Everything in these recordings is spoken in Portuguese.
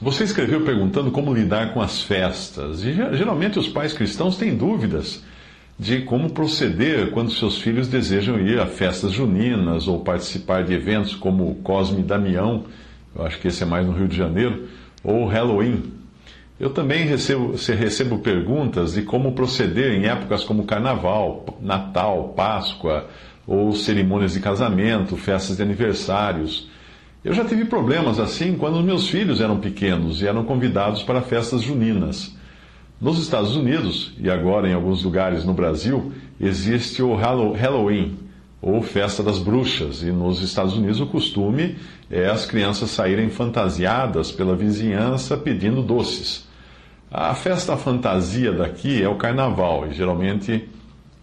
Você escreveu perguntando como lidar com as festas, e ge- geralmente os pais cristãos têm dúvidas de como proceder quando seus filhos desejam ir a festas juninas ou participar de eventos como o Cosme Damião, eu acho que esse é mais no Rio de Janeiro, ou Halloween. Eu também recebo, recebo perguntas de como proceder em épocas como Carnaval, Natal, Páscoa, ou cerimônias de casamento, festas de aniversários. Eu já tive problemas assim quando meus filhos eram pequenos e eram convidados para festas juninas. Nos Estados Unidos, e agora em alguns lugares no Brasil, existe o Hallow- Halloween, ou Festa das Bruxas, e nos Estados Unidos o costume é as crianças saírem fantasiadas pela vizinhança pedindo doces. A festa fantasia daqui é o carnaval, e geralmente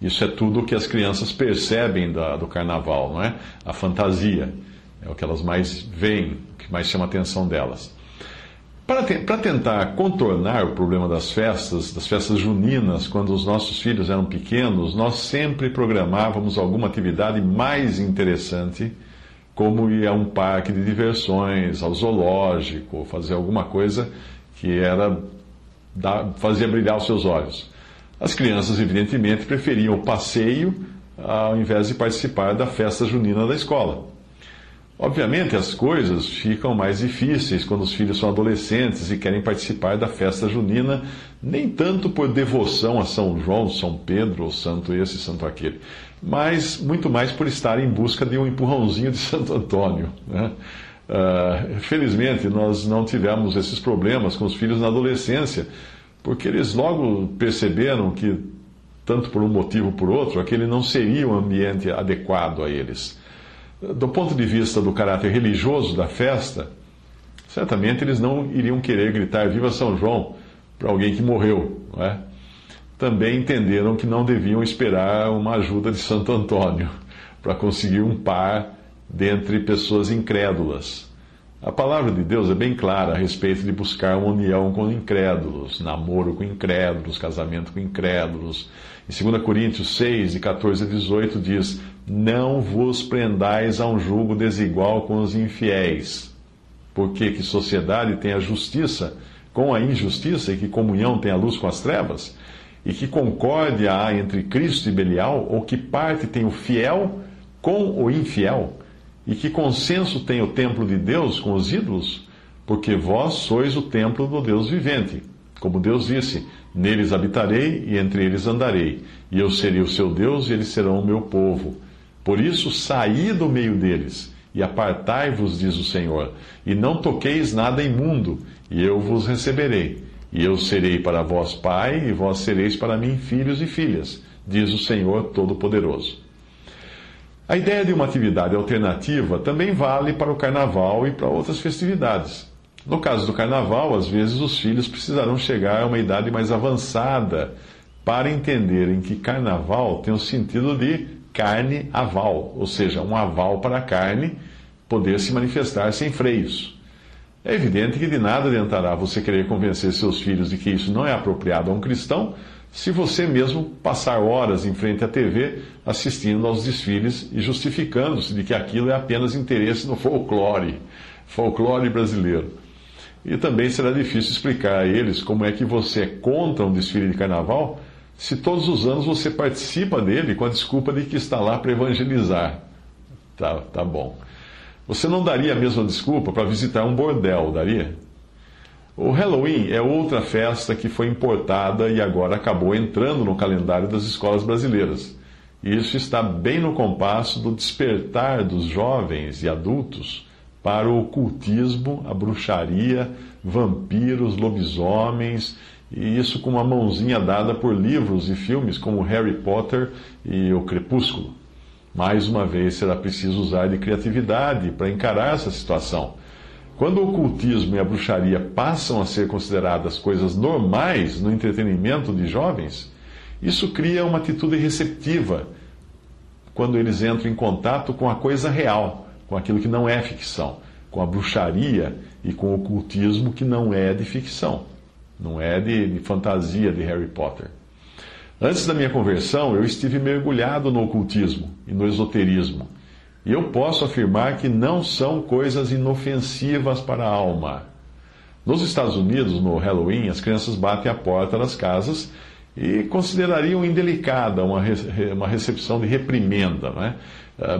isso é tudo o que as crianças percebem da- do carnaval, não é? A fantasia. É o que elas mais veem, o que mais chama a atenção delas. Para, te- para tentar contornar o problema das festas, das festas juninas, quando os nossos filhos eram pequenos, nós sempre programávamos alguma atividade mais interessante, como ir a um parque de diversões, ao zoológico, fazer alguma coisa que era dar, fazia brilhar os seus olhos. As crianças, evidentemente, preferiam o passeio ao invés de participar da festa junina da escola. Obviamente, as coisas ficam mais difíceis quando os filhos são adolescentes e querem participar da festa junina, nem tanto por devoção a São João, São Pedro, ou santo esse, santo aquele, mas muito mais por estar em busca de um empurrãozinho de Santo Antônio. Né? Ah, felizmente, nós não tivemos esses problemas com os filhos na adolescência, porque eles logo perceberam que, tanto por um motivo ou por outro, aquele não seria um ambiente adequado a eles. Do ponto de vista do caráter religioso da festa, certamente eles não iriam querer gritar Viva São João para alguém que morreu. Não é? Também entenderam que não deviam esperar uma ajuda de Santo Antônio para conseguir um par dentre pessoas incrédulas. A palavra de Deus é bem clara a respeito de buscar uma união com incrédulos, namoro com incrédulos, casamento com incrédulos. Em 2 Coríntios 6, de 14 a 18, diz: Não vos prendais a um julgo desigual com os infiéis, porque que sociedade tem a justiça com a injustiça e que comunhão tem a luz com as trevas? E que concórdia há entre Cristo e Belial? Ou que parte tem o fiel com o infiel? E que consenso tem o templo de Deus com os ídolos? Porque vós sois o templo do Deus vivente. Como Deus disse: Neles habitarei e entre eles andarei, e eu serei o seu Deus e eles serão o meu povo. Por isso, saí do meio deles e apartai-vos, diz o Senhor, e não toqueis nada imundo, e eu vos receberei. E eu serei para vós pai, e vós sereis para mim filhos e filhas, diz o Senhor Todo-Poderoso. A ideia de uma atividade alternativa também vale para o carnaval e para outras festividades. No caso do carnaval, às vezes os filhos precisarão chegar a uma idade mais avançada para entenderem que carnaval tem o sentido de carne aval, ou seja, um aval para a carne poder se manifestar sem freios. É evidente que de nada adiantará você querer convencer seus filhos de que isso não é apropriado a um cristão se você mesmo passar horas em frente à TV assistindo aos desfiles e justificando-se de que aquilo é apenas interesse no folclore, folclore brasileiro. E também será difícil explicar a eles como é que você é contra um desfile de carnaval se todos os anos você participa dele com a desculpa de que está lá para evangelizar. Tá, tá bom. Você não daria a mesma desculpa para visitar um bordel, daria? O Halloween é outra festa que foi importada e agora acabou entrando no calendário das escolas brasileiras. E isso está bem no compasso do despertar dos jovens e adultos para o ocultismo, a bruxaria, vampiros, lobisomens e isso com uma mãozinha dada por livros e filmes como Harry Potter e O Crepúsculo. Mais uma vez, será preciso usar de criatividade para encarar essa situação. Quando o ocultismo e a bruxaria passam a ser consideradas coisas normais no entretenimento de jovens, isso cria uma atitude receptiva quando eles entram em contato com a coisa real, com aquilo que não é ficção, com a bruxaria e com o ocultismo que não é de ficção, não é de, de fantasia de Harry Potter. Antes da minha conversão, eu estive mergulhado no ocultismo e no esoterismo. E eu posso afirmar que não são coisas inofensivas para a alma. Nos Estados Unidos, no Halloween, as crianças batem a porta das casas e considerariam indelicada uma, uma recepção de reprimenda, né?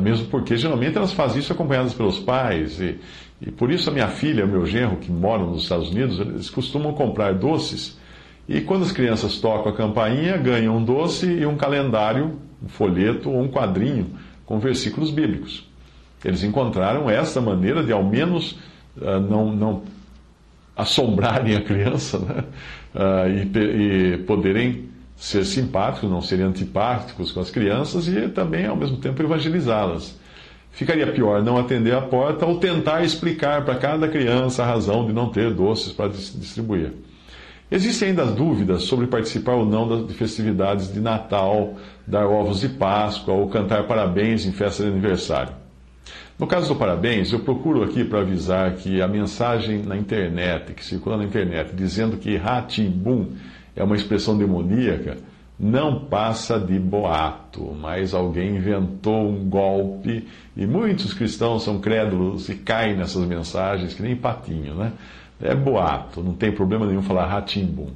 mesmo porque geralmente elas fazem isso acompanhadas pelos pais. E, e por isso a minha filha, o meu genro, que moram nos Estados Unidos, eles costumam comprar doces e quando as crianças tocam a campainha, ganham um doce e um calendário, um folheto ou um quadrinho com versículos bíblicos. Eles encontraram esta maneira de, ao menos, uh, não, não assombrarem a criança né? uh, e, e poderem ser simpáticos, não serem antipáticos com as crianças e também, ao mesmo tempo, evangelizá-las. Ficaria pior não atender a porta ou tentar explicar para cada criança a razão de não ter doces para distribuir. Existem ainda dúvidas sobre participar ou não de festividades de Natal, dar ovos de Páscoa ou cantar parabéns em festa de aniversário. No caso do parabéns, eu procuro aqui para avisar que a mensagem na internet, que circula na internet, dizendo que Ratimbum é uma expressão demoníaca, não passa de boato, mas alguém inventou um golpe e muitos cristãos são crédulos e caem nessas mensagens que nem patinho, né? É boato, não tem problema nenhum falar ratimbum.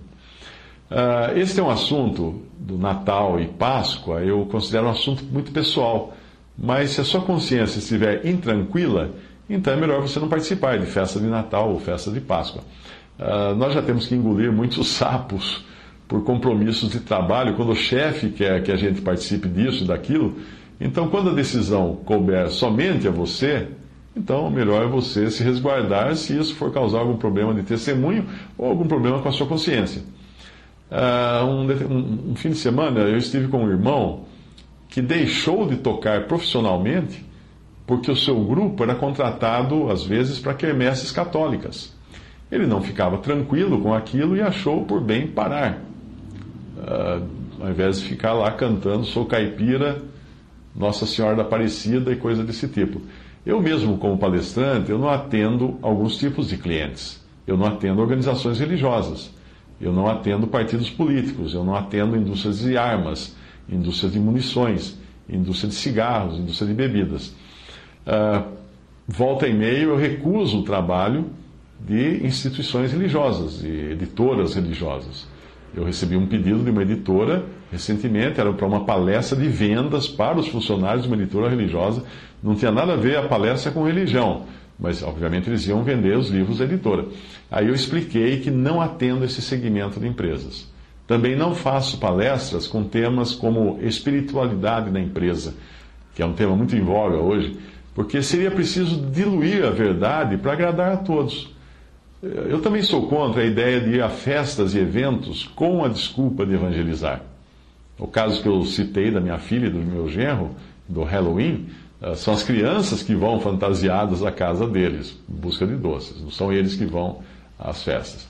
Uh, esse é um assunto do Natal e Páscoa, eu considero um assunto muito pessoal. Mas se a sua consciência estiver intranquila, então é melhor você não participar de festa de Natal ou festa de Páscoa. Uh, nós já temos que engolir muitos sapos por compromissos de trabalho, quando o chefe quer que a gente participe disso e daquilo. Então, quando a decisão couber somente a você, então, melhor é você se resguardar se isso for causar algum problema de testemunho ou algum problema com a sua consciência. Uh, um, um, fim de semana eu estive com um irmão que deixou de tocar profissionalmente porque o seu grupo era contratado, às vezes, para quermesses católicas. Ele não ficava tranquilo com aquilo e achou por bem parar. Uh, ao invés de ficar lá cantando Sou Caipira, Nossa Senhora da Aparecida e coisa desse tipo. Eu mesmo, como palestrante, eu não atendo alguns tipos de clientes. Eu não atendo organizações religiosas. Eu não atendo partidos políticos. Eu não atendo indústrias de armas, indústrias de munições, indústria de cigarros, indústria de bebidas. Uh, volta e meio, eu recuso o trabalho de instituições religiosas, de editoras religiosas. Eu recebi um pedido de uma editora recentemente, era para uma palestra de vendas para os funcionários de uma editora religiosa. Não tinha nada a ver a palestra com religião, mas obviamente eles iam vender os livros da editora. Aí eu expliquei que não atendo esse segmento de empresas. Também não faço palestras com temas como espiritualidade na empresa, que é um tema muito em voga hoje, porque seria preciso diluir a verdade para agradar a todos. Eu também sou contra a ideia de ir a festas e eventos com a desculpa de evangelizar. O caso que eu citei da minha filha e do meu genro, do Halloween, eh, são as crianças que vão fantasiadas à casa deles, em busca de doces. Não são eles que vão às festas.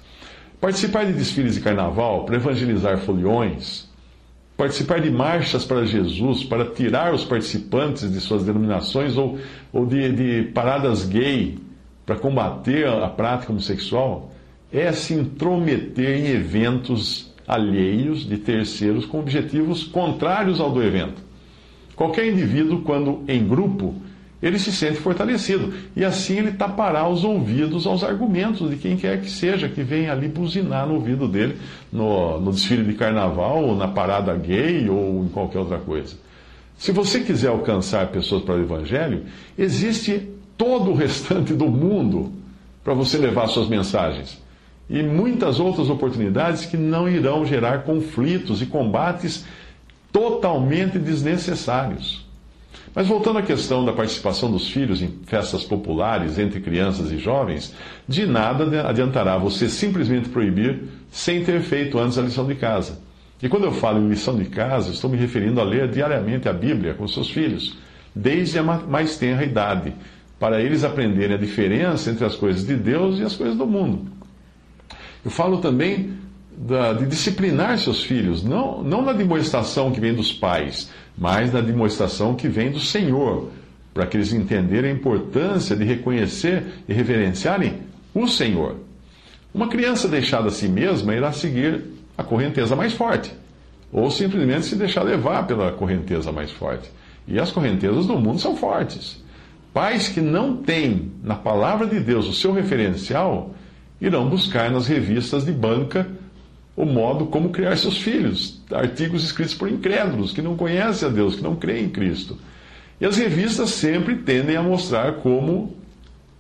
Participar de desfiles de carnaval para evangelizar foliões, participar de marchas para Jesus, para tirar os participantes de suas denominações ou, ou de, de paradas gay para combater a prática homossexual é se intrometer em eventos alheios de terceiros com objetivos contrários ao do evento. Qualquer indivíduo, quando em grupo, ele se sente fortalecido e assim ele tapará os ouvidos aos argumentos de quem quer que seja que venha ali buzinar no ouvido dele no, no desfile de carnaval, ou na parada gay ou em qualquer outra coisa. Se você quiser alcançar pessoas para o Evangelho, existe todo o restante do mundo para você levar suas mensagens. E muitas outras oportunidades que não irão gerar conflitos e combates totalmente desnecessários. Mas voltando à questão da participação dos filhos em festas populares entre crianças e jovens, de nada adiantará você simplesmente proibir sem ter feito antes a lição de casa. E quando eu falo em lição de casa, estou me referindo a ler diariamente a Bíblia com seus filhos, desde a mais tenra idade, para eles aprenderem a diferença entre as coisas de Deus e as coisas do mundo. Eu falo também da, de disciplinar seus filhos, não, não na demonstração que vem dos pais, mas na demonstração que vem do Senhor, para que eles entenderem a importância de reconhecer e reverenciarem o Senhor. Uma criança deixada a si mesma irá seguir a correnteza mais forte, ou simplesmente se deixar levar pela correnteza mais forte. E as correntezas do mundo são fortes. Pais que não têm na palavra de Deus o seu referencial irão buscar nas revistas de banca o modo como criar seus filhos, artigos escritos por incrédulos que não conhecem a Deus, que não creem em Cristo. E as revistas sempre tendem a mostrar como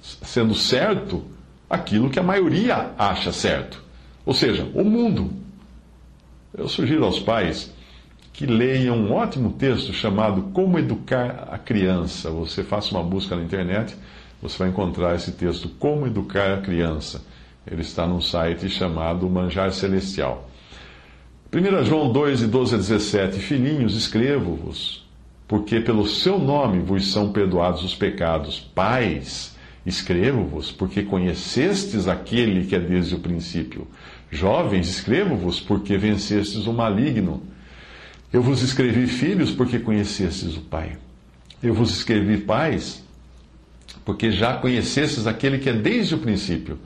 sendo certo aquilo que a maioria acha certo, ou seja, o mundo. Eu sugiro aos pais que leiam um ótimo texto chamado Como Educar a Criança. Você faça uma busca na internet, você vai encontrar esse texto, Como Educar a Criança. Ele está num site chamado Manjar Celestial. 1 João 2, de 12 a 17: Filhinhos, escrevo-vos, porque pelo seu nome vos são perdoados os pecados. Pais, escrevo-vos, porque conhecestes aquele que é desde o princípio. Jovens, escrevo-vos, porque vencestes o maligno. Eu vos escrevi filhos, porque conhecestes o Pai. Eu vos escrevi pais, porque já conhecestes aquele que é desde o princípio.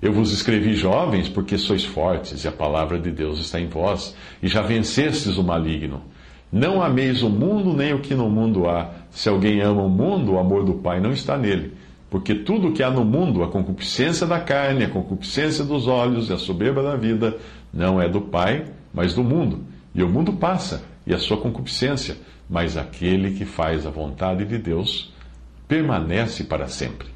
Eu vos escrevi jovens, porque sois fortes e a palavra de Deus está em vós, e já vencestes o maligno. Não ameis o mundo nem o que no mundo há. Se alguém ama o mundo, o amor do Pai não está nele. Porque tudo o que há no mundo, a concupiscência da carne, a concupiscência dos olhos e a soberba da vida, não é do Pai, mas do mundo. E o mundo passa, e a sua concupiscência, mas aquele que faz a vontade de Deus permanece para sempre.